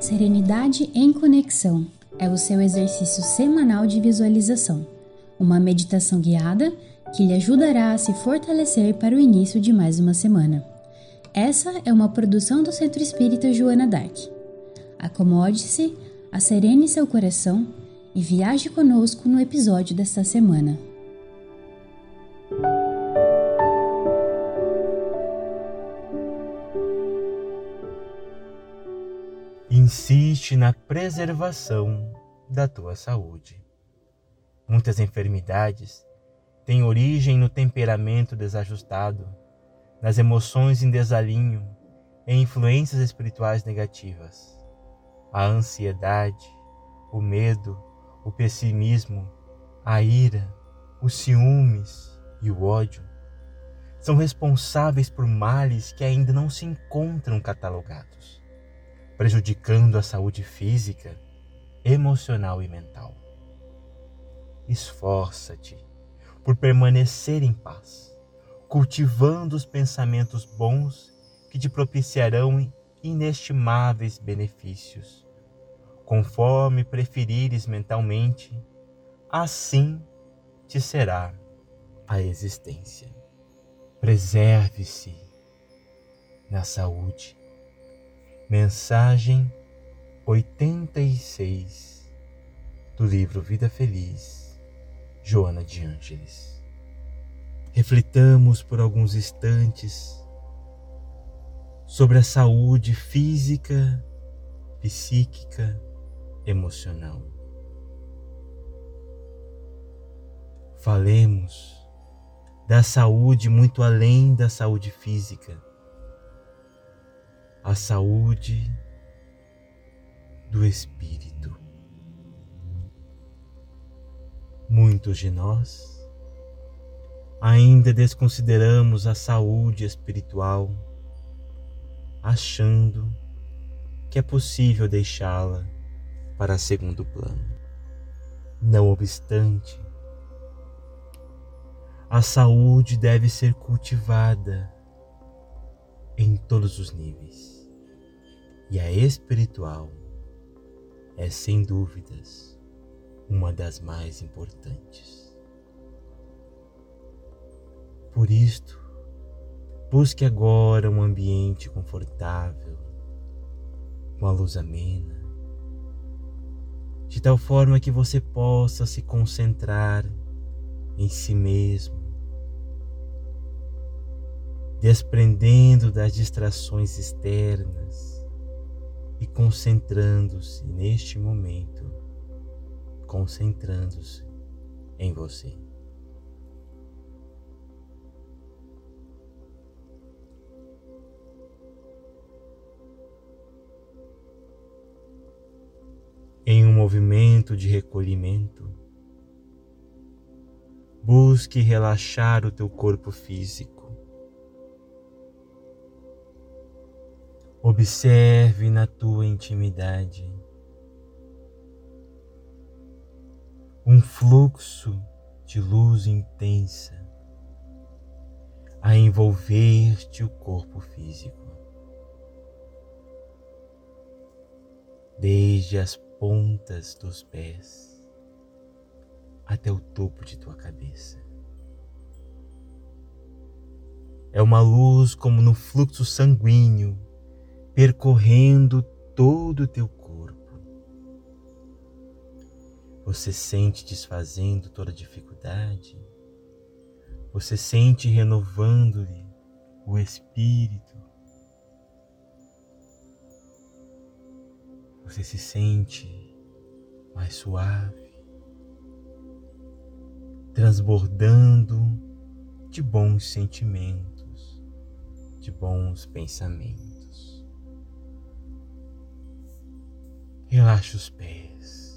Serenidade em Conexão é o seu exercício semanal de visualização, uma meditação guiada que lhe ajudará a se fortalecer para o início de mais uma semana. Essa é uma produção do Centro Espírita Joana Dark. Acomode-se, acerene seu coração e viaje conosco no episódio desta semana. Insiste na preservação da tua saúde. Muitas enfermidades têm origem no temperamento desajustado nas emoções em desalinho e influências espirituais negativas. A ansiedade, o medo, o pessimismo, a ira, os ciúmes e o ódio são responsáveis por males que ainda não se encontram catalogados, prejudicando a saúde física, emocional e mental. Esforça-te por permanecer em paz cultivando os pensamentos bons que te propiciarão inestimáveis benefícios. Conforme preferires mentalmente, assim te será a existência. Preserve-se na saúde. Mensagem 86 do livro Vida Feliz, Joana de Ângeles. Reflitamos por alguns instantes sobre a saúde física, psíquica, emocional. Falemos da saúde muito além da saúde física, a saúde do espírito. Muitos de nós ainda desconsideramos a saúde espiritual, achando que é possível deixá-la para segundo plano. Não obstante, a saúde deve ser cultivada em todos os níveis. E a espiritual é, sem dúvidas, uma das mais importantes. Por isto, busque agora um ambiente confortável, com a luz amena, de tal forma que você possa se concentrar em si mesmo, desprendendo das distrações externas e concentrando-se neste momento, concentrando-se em você. Movimento de recolhimento. Busque relaxar o teu corpo físico. Observe na tua intimidade um fluxo de luz intensa a envolver-te o corpo físico. Desde as pontas dos pés até o topo de tua cabeça. É uma luz como no fluxo sanguíneo percorrendo todo o teu corpo. Você sente desfazendo toda dificuldade. Você sente renovando-lhe o espírito você se sente mais suave, transbordando de bons sentimentos, de bons pensamentos. Relaxa os pés.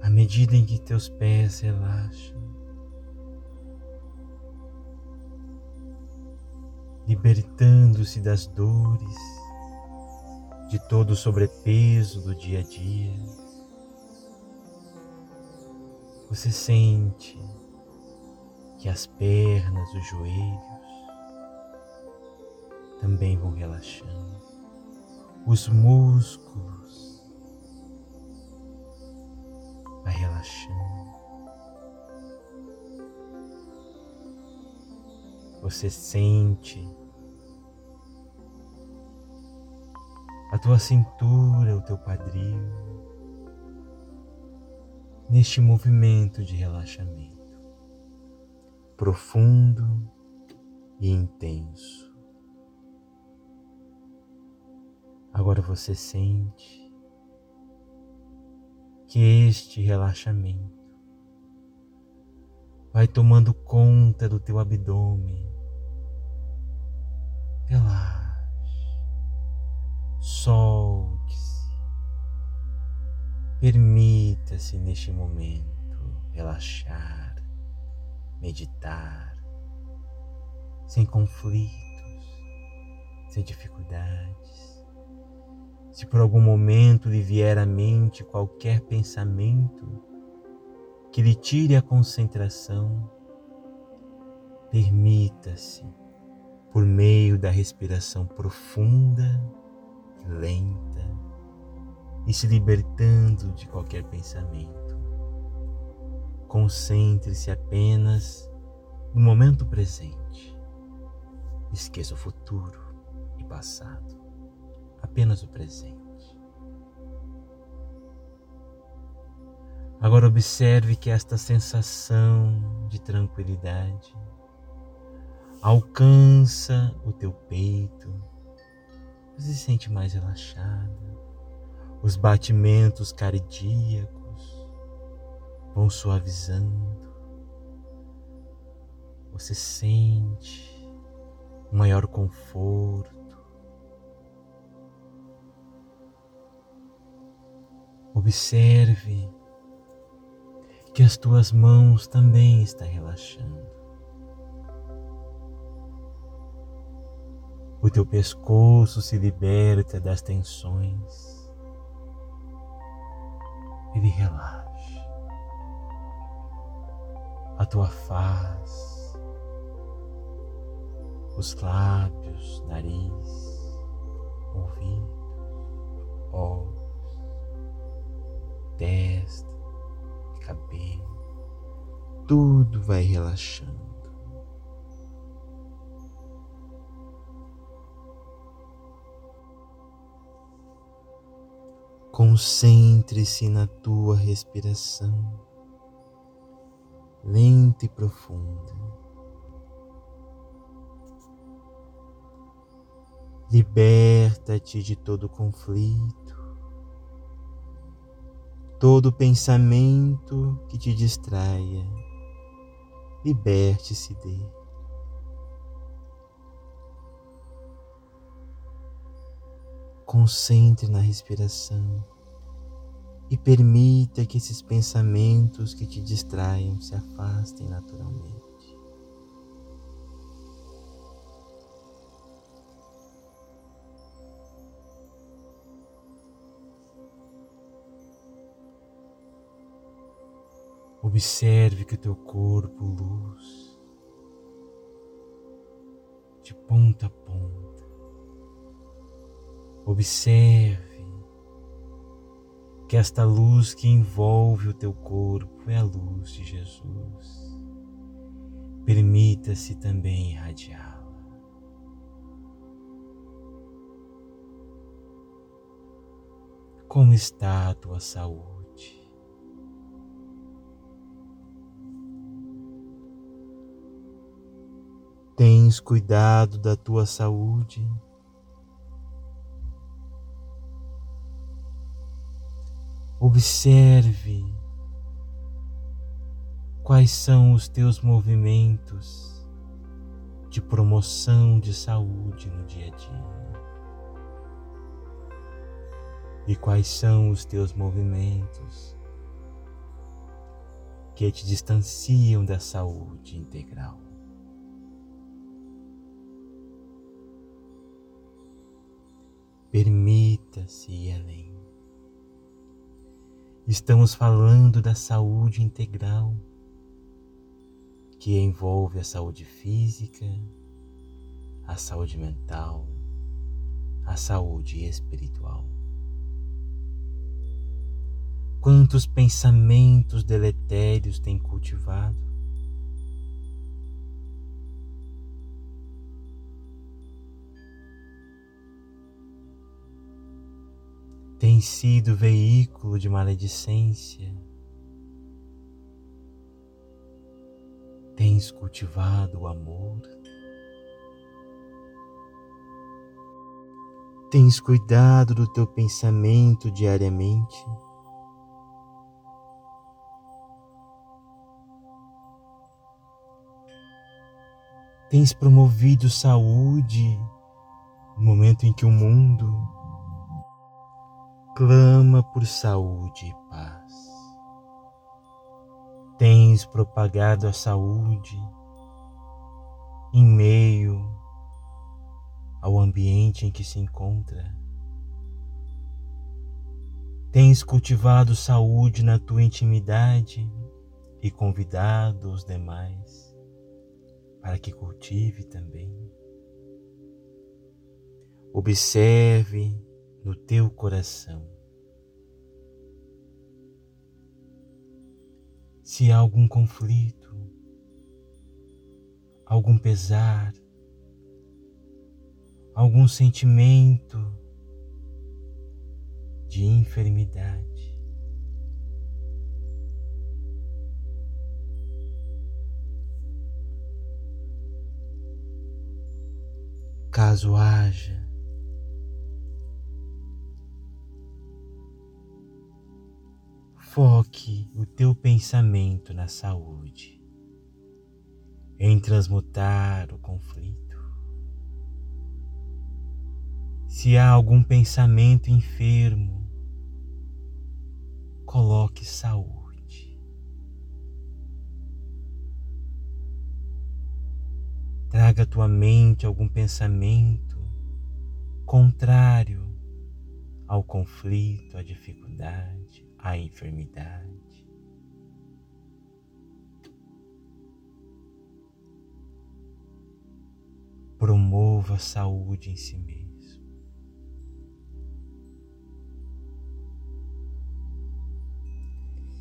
À medida em que teus pés relaxam, libertando-se das dores, de todo o sobrepeso do dia a dia. Você sente que as pernas, os joelhos também vão relaxando, os músculos vai relaxando. Você sente a tua cintura, o teu quadril, neste movimento de relaxamento profundo e intenso. Agora você sente que este relaxamento vai tomando conta do teu abdômen. Relaxa solte-se. Permita-se neste momento relaxar, meditar, sem conflitos, sem dificuldades. Se por algum momento lhe vier à mente qualquer pensamento que lhe tire a concentração, permita-se, por meio da respiração profunda lenta e se libertando de qualquer pensamento. Concentre-se apenas no momento presente. Esqueça o futuro e passado. Apenas o presente. Agora observe que esta sensação de tranquilidade alcança o teu peito, você se sente mais relaxada. Os batimentos cardíacos vão suavizando. Você sente um maior conforto. Observe que as tuas mãos também estão relaxando. O teu pescoço se liberta das tensões. Ele relaxa. A tua face, os lábios, nariz, ouvido, olhos, testa, cabelo, tudo vai relaxando. Concentre-se na tua respiração, lenta e profunda. Liberta-te de todo conflito, todo pensamento que te distraia. Liberte-se dele. Concentre na respiração e permita que esses pensamentos que te distraiam se afastem naturalmente. Observe que o teu corpo luz de ponta a ponta Observe que esta luz que envolve o teu corpo é a luz de Jesus. Permita-se também irradiá-la. Como está a tua saúde? Tens cuidado da tua saúde? Observe quais são os teus movimentos de promoção de saúde no dia a dia. E quais são os teus movimentos que te distanciam da saúde integral. Permita Permita-se ir além. Estamos falando da saúde integral, que envolve a saúde física, a saúde mental, a saúde espiritual. Quantos pensamentos deletérios tem cultivado? Tem sido veículo de maledicência? Tens cultivado o amor? Tens cuidado do teu pensamento diariamente? Tens promovido saúde no momento em que o mundo clama por saúde e paz. Tens propagado a saúde em meio ao ambiente em que se encontra. Tens cultivado saúde na tua intimidade e convidado os demais para que cultive também. Observe no teu coração se há algum conflito, algum pesar, algum sentimento de enfermidade. caso haja. Foque o teu pensamento na saúde, em transmutar o conflito. Se há algum pensamento enfermo, coloque saúde. Traga à tua mente algum pensamento contrário ao conflito, à dificuldade, à enfermidade. Promova a saúde em si mesmo.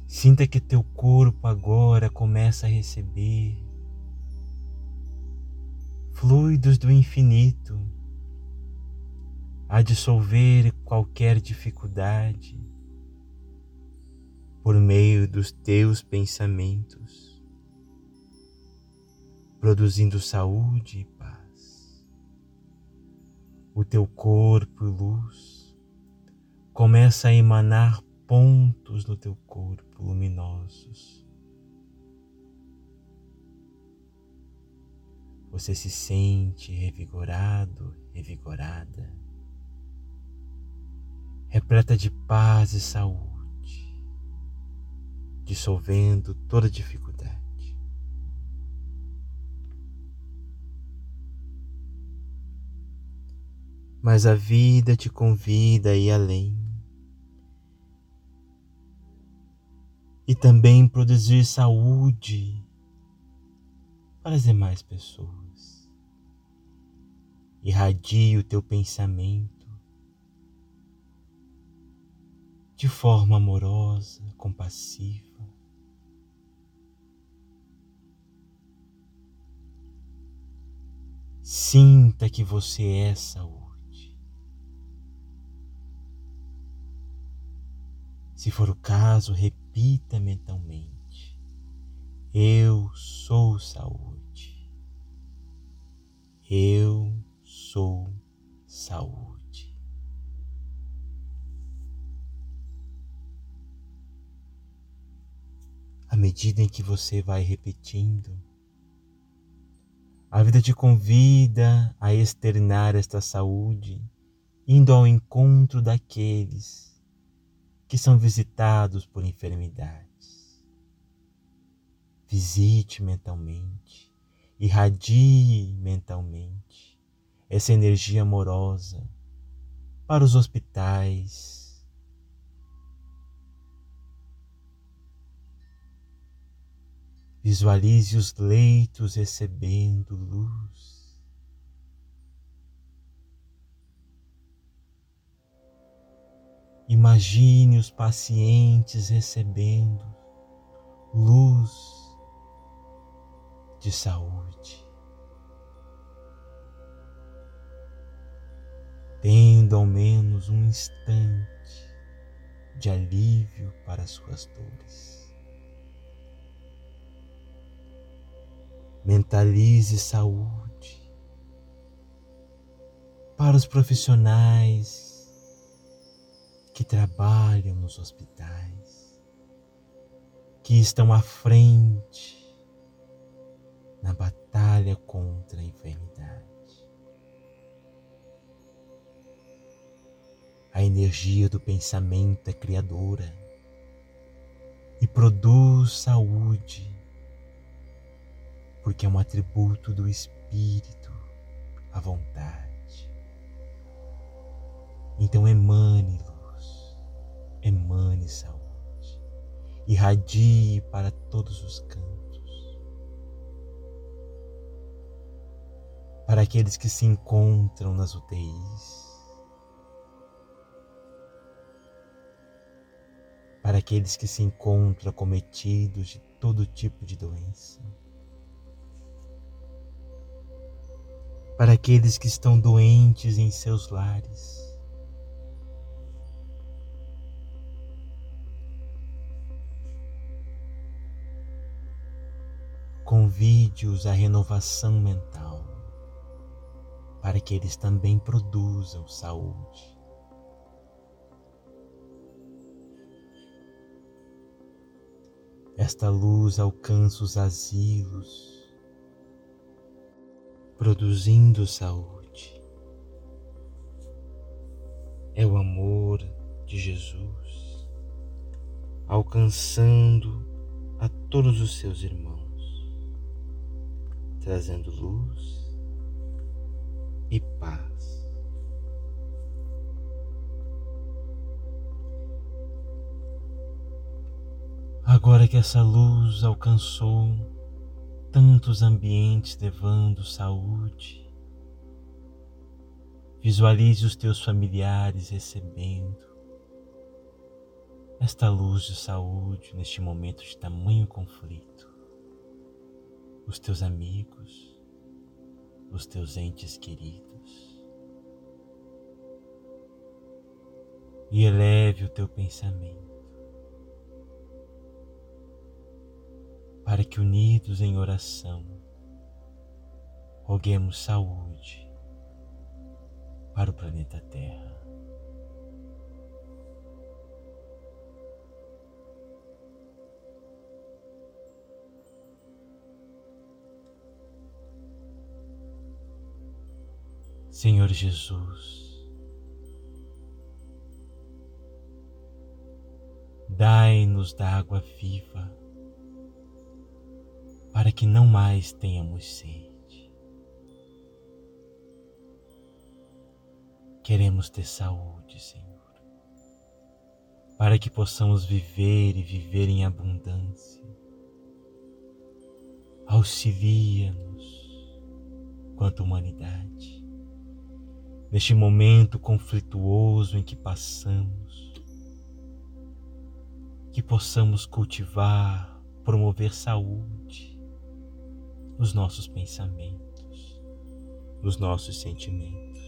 Sinta que teu corpo agora começa a receber fluidos do infinito a dissolver qualquer dificuldade por meio dos teus pensamentos, produzindo saúde e paz. O teu corpo e luz começa a emanar pontos no teu corpo luminosos. Você se sente revigorado, revigorada, repleta de paz e saúde, dissolvendo toda dificuldade. Mas a vida te convida a ir além e também produzir saúde para as demais pessoas irradie o teu pensamento de forma amorosa, compassiva. Sinta que você é saúde. Se for o caso, repita mentalmente: Eu sou saúde. Eu sou saúde. À medida em que você vai repetindo, a vida te convida a externar esta saúde, indo ao encontro daqueles que são visitados por enfermidades. Visite mentalmente, irradie mentalmente essa energia amorosa para os hospitais. Visualize os leitos recebendo luz. Imagine os pacientes recebendo luz de saúde. tendo ao menos um instante de alívio para suas dores. Mentalize saúde para os profissionais que trabalham nos hospitais, que estão à frente na batalha contra a enfermidade. A energia do pensamento é criadora e produz saúde, porque é um atributo do espírito, a vontade. Então emane luz, emane saúde, irradie para todos os cantos. Para aqueles que se encontram nas UTIs, para aqueles que se encontram acometidos de todo tipo de doença, para aqueles que estão doentes em seus lares. Convide-os à renovação mental, para que eles também produzam saúde. Esta luz alcança os asilos, produzindo saúde. É o amor de Jesus alcançando a todos os seus irmãos, trazendo luz e paz. Agora que essa luz alcançou tantos ambientes levando saúde, visualize os teus familiares recebendo esta luz de saúde neste momento de tamanho conflito. Os teus amigos, os teus entes queridos. E eleve o teu pensamento para que unidos em oração roguemos saúde para o planeta Terra. Senhor Jesus, dai-nos da água viva para que não mais tenhamos sede. Queremos ter saúde, Senhor, para que possamos viver e viver em abundância. Auxilia-nos quanto humanidade, neste momento conflituoso em que passamos, que possamos cultivar, promover saúde, nos nossos pensamentos, nos nossos sentimentos.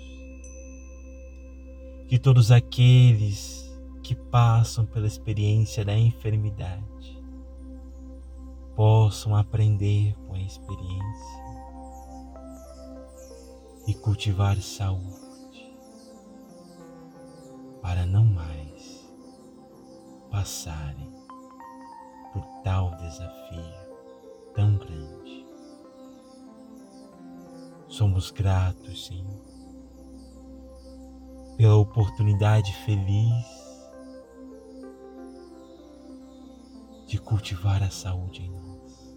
Que todos aqueles que passam pela experiência da enfermidade possam aprender com a experiência e cultivar saúde para não mais passarem por tal desafio tão grande. Somos gratos, Senhor, pela oportunidade feliz de cultivar a saúde em nós.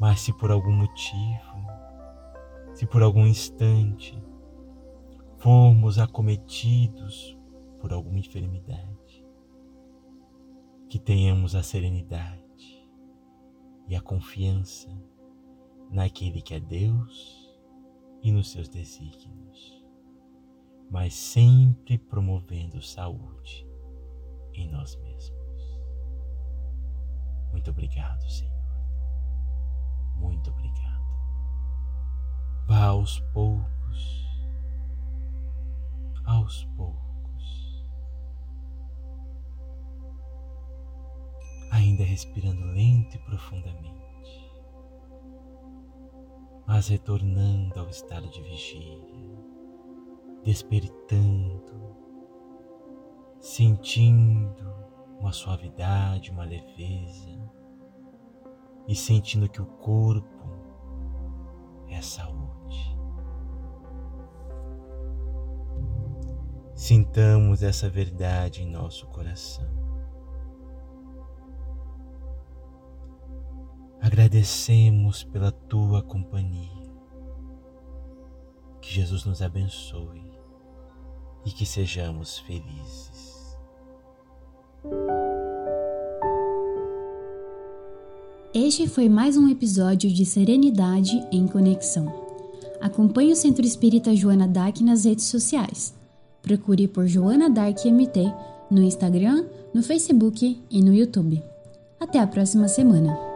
Mas se por algum motivo, se por algum instante fomos acometidos por alguma enfermidade, que tenhamos a serenidade e a confiança naquele que é Deus e nos seus desígnios, mas sempre promovendo saúde em nós mesmos. Muito obrigado, Senhor. Muito obrigado. Vá aos poucos, aos poucos, ainda respirando lento e profundamente, mas retornando ao estado de vigília, despertando, sentindo uma suavidade, uma leveza e sentindo que o corpo é saúde. Sintamos essa verdade em nosso coração. Agradecemos pela tua companhia. Que Jesus nos abençoe e que sejamos felizes. Este foi mais um episódio de Serenidade em Conexão. Acompanhe o Centro Espírita Joana Dark nas redes sociais. Procure por Joana Dark MT no Instagram, no Facebook e no YouTube. Até a próxima semana!